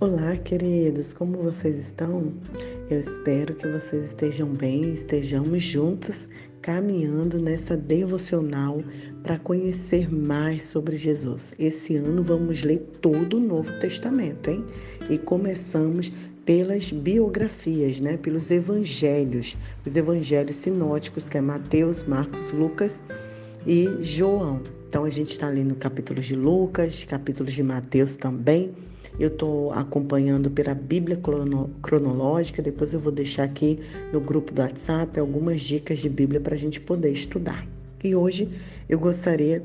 Olá, queridos, como vocês estão? Eu espero que vocês estejam bem, estejamos juntos caminhando nessa devocional para conhecer mais sobre Jesus. Esse ano vamos ler todo o Novo Testamento, hein? E começamos pelas biografias, né? Pelos evangelhos, os evangelhos sinóticos, que é Mateus, Marcos, Lucas e João. Então a gente está lendo capítulos de Lucas, capítulos de Mateus também. Eu estou acompanhando pela Bíblia cronológica. Depois eu vou deixar aqui no grupo do WhatsApp algumas dicas de Bíblia para a gente poder estudar. E hoje eu gostaria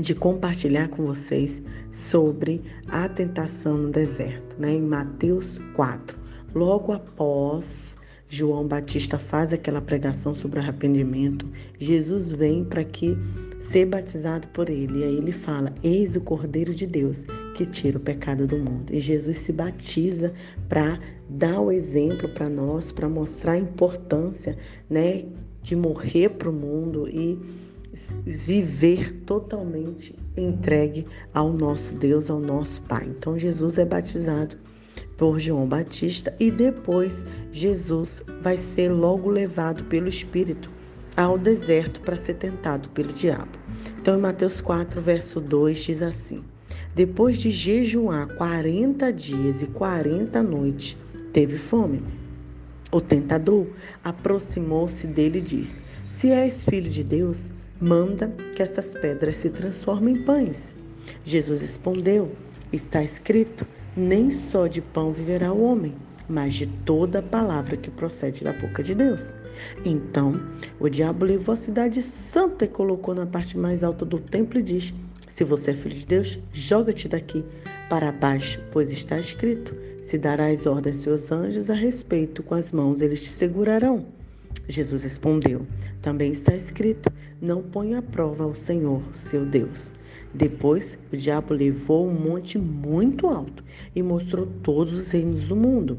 de compartilhar com vocês sobre a tentação no deserto, né? Em Mateus 4. Logo após João Batista faz aquela pregação sobre arrependimento, Jesus vem para que ser batizado por ele. E aí ele fala: Eis o Cordeiro de Deus que tira o pecado do mundo. E Jesus se batiza para dar o exemplo para nós, para mostrar a importância, né, de morrer para o mundo e viver totalmente entregue ao nosso Deus, ao nosso Pai. Então Jesus é batizado por João Batista e depois Jesus vai ser logo levado pelo Espírito ao deserto para ser tentado pelo diabo. Então, em Mateus 4, verso 2, diz assim: Depois de jejuar 40 dias e 40 noites, teve fome. O tentador aproximou-se dele e disse: Se és filho de Deus, manda que essas pedras se transformem em pães. Jesus respondeu: Está escrito: Nem só de pão viverá o homem, mas de toda a palavra que procede da boca de Deus. Então o diabo levou a cidade santa e colocou na parte mais alta do templo e diz: Se você é filho de Deus, joga-te daqui para baixo, pois está escrito: Se darás ordem aos seus anjos a respeito, com as mãos eles te segurarão. Jesus respondeu: Também está escrito: Não ponha prova ao Senhor, seu Deus. Depois, o diabo levou um monte muito alto e mostrou todos os reinos do mundo.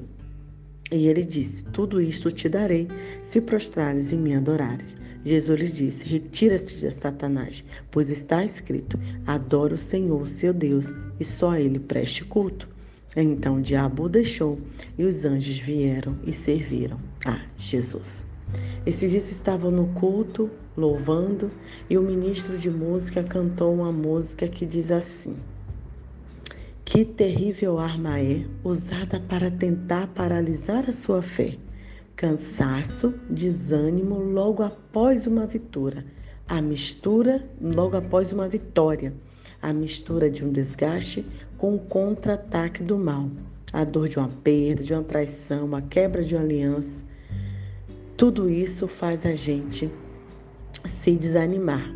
E ele disse: Tudo isto te darei, se prostrares e me adorares. Jesus lhe disse: Retira-te de Satanás, pois está escrito: Adora o Senhor, seu Deus, e só a ele preste culto. Então o diabo o deixou e os anjos vieram e serviram a Jesus. Esses dias estavam no culto, louvando, e o ministro de música cantou uma música que diz assim: que terrível arma é usada para tentar paralisar a sua fé. Cansaço, desânimo logo após uma vitória. A mistura logo após uma vitória. A mistura de um desgaste com o contra-ataque do mal. A dor de uma perda, de uma traição, a quebra de uma aliança. Tudo isso faz a gente se desanimar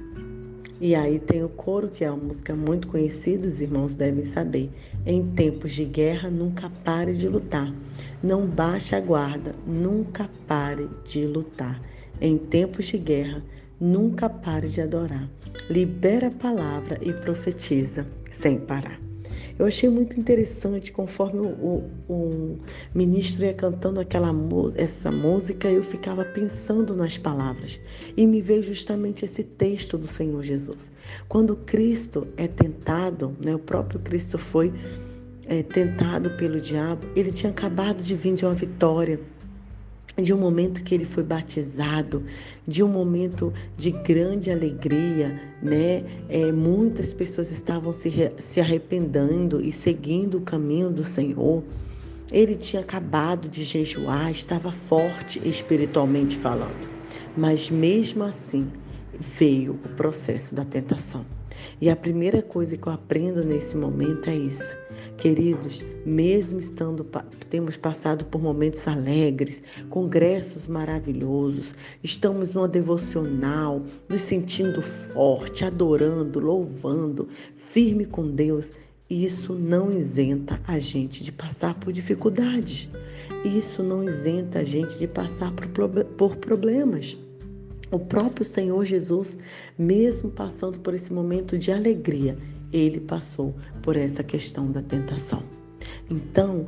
e aí tem o coro, que é uma música muito conhecida, os irmãos devem saber. Em tempos de guerra, nunca pare de lutar. Não baixe a guarda, nunca pare de lutar. Em tempos de guerra, nunca pare de adorar. Libera a palavra e profetiza sem parar. Eu achei muito interessante, conforme o, o, o ministro ia cantando aquela essa música, eu ficava pensando nas palavras. E me veio justamente esse texto do Senhor Jesus. Quando Cristo é tentado, né, o próprio Cristo foi é, tentado pelo diabo, ele tinha acabado de vir de uma vitória de um momento que ele foi batizado, de um momento de grande alegria, né? É, muitas pessoas estavam se, se arrependendo e seguindo o caminho do Senhor. Ele tinha acabado de jejuar, estava forte espiritualmente falando, mas mesmo assim veio o processo da tentação. E a primeira coisa que eu aprendo nesse momento é isso Queridos, mesmo estando temos passado por momentos alegres, congressos maravilhosos, estamos numa devocional, nos sentindo forte, adorando, louvando, firme com Deus, isso não isenta a gente de passar por dificuldades. Isso não isenta a gente de passar por problemas. O próprio Senhor Jesus, mesmo passando por esse momento de alegria, ele passou por essa questão da tentação. Então,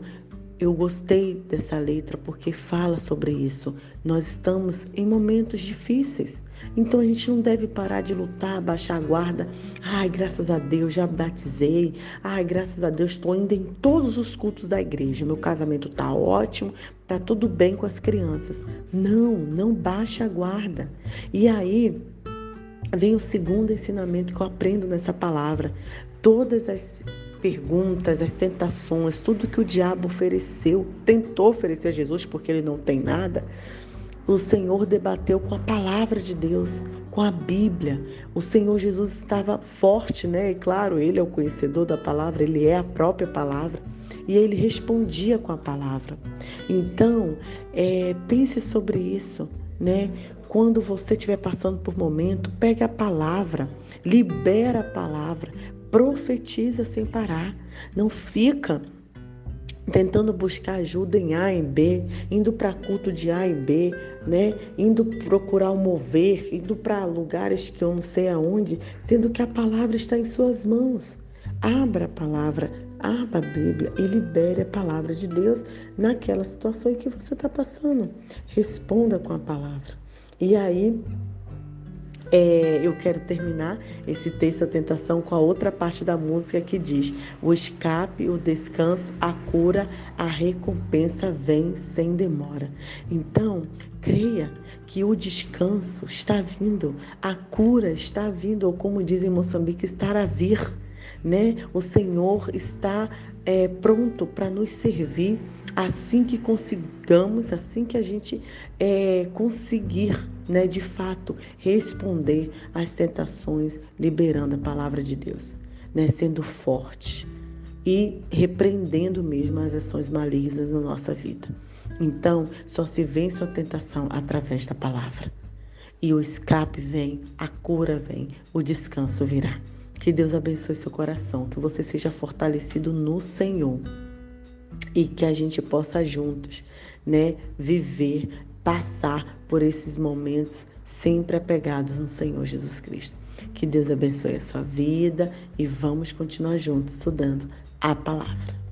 eu gostei dessa letra porque fala sobre isso. Nós estamos em momentos difíceis. Então a gente não deve parar de lutar, baixar a guarda. Ai, graças a Deus, já batizei. Ai, graças a Deus, estou indo em todos os cultos da igreja. Meu casamento está ótimo, está tudo bem com as crianças. Não, não baixa a guarda. E aí vem o segundo ensinamento que eu aprendo nessa palavra. Todas as perguntas, as tentações, tudo que o diabo ofereceu, tentou oferecer a Jesus porque ele não tem nada, o Senhor debateu com a palavra de Deus, com a Bíblia. O Senhor Jesus estava forte, né? E claro, ele é o conhecedor da palavra, ele é a própria palavra. E ele respondia com a palavra. Então, é, pense sobre isso, né? Quando você estiver passando por momento, pegue a palavra, libera a palavra, profetiza sem parar. Não fica tentando buscar ajuda em A em B, indo para culto de A em B, né? Indo procurar o mover, indo para lugares que eu não sei aonde, sendo que a palavra está em suas mãos. Abra a palavra, abra a Bíblia e libere a palavra de Deus naquela situação em que você está passando. Responda com a palavra. E aí é, eu quero terminar esse texto, a tentação, com a outra parte da música que diz: o escape, o descanso, a cura, a recompensa vem sem demora. Então, creia que o descanso está vindo, a cura está vindo, ou como dizem em Moçambique, estará a vir. Né? O Senhor está é, pronto para nos servir assim que consigamos, assim que a gente é, conseguir né, de fato, responder às tentações, liberando a palavra de Deus, né, sendo forte e repreendendo mesmo as ações malignas na nossa vida. Então, só se vence a tentação através da palavra. E o escape vem, a cura vem, o descanso virá. Que Deus abençoe seu coração, que você seja fortalecido no Senhor e que a gente possa juntos, né, viver passar por esses momentos sempre apegados no Senhor Jesus Cristo. Que Deus abençoe a sua vida e vamos continuar juntos estudando a palavra.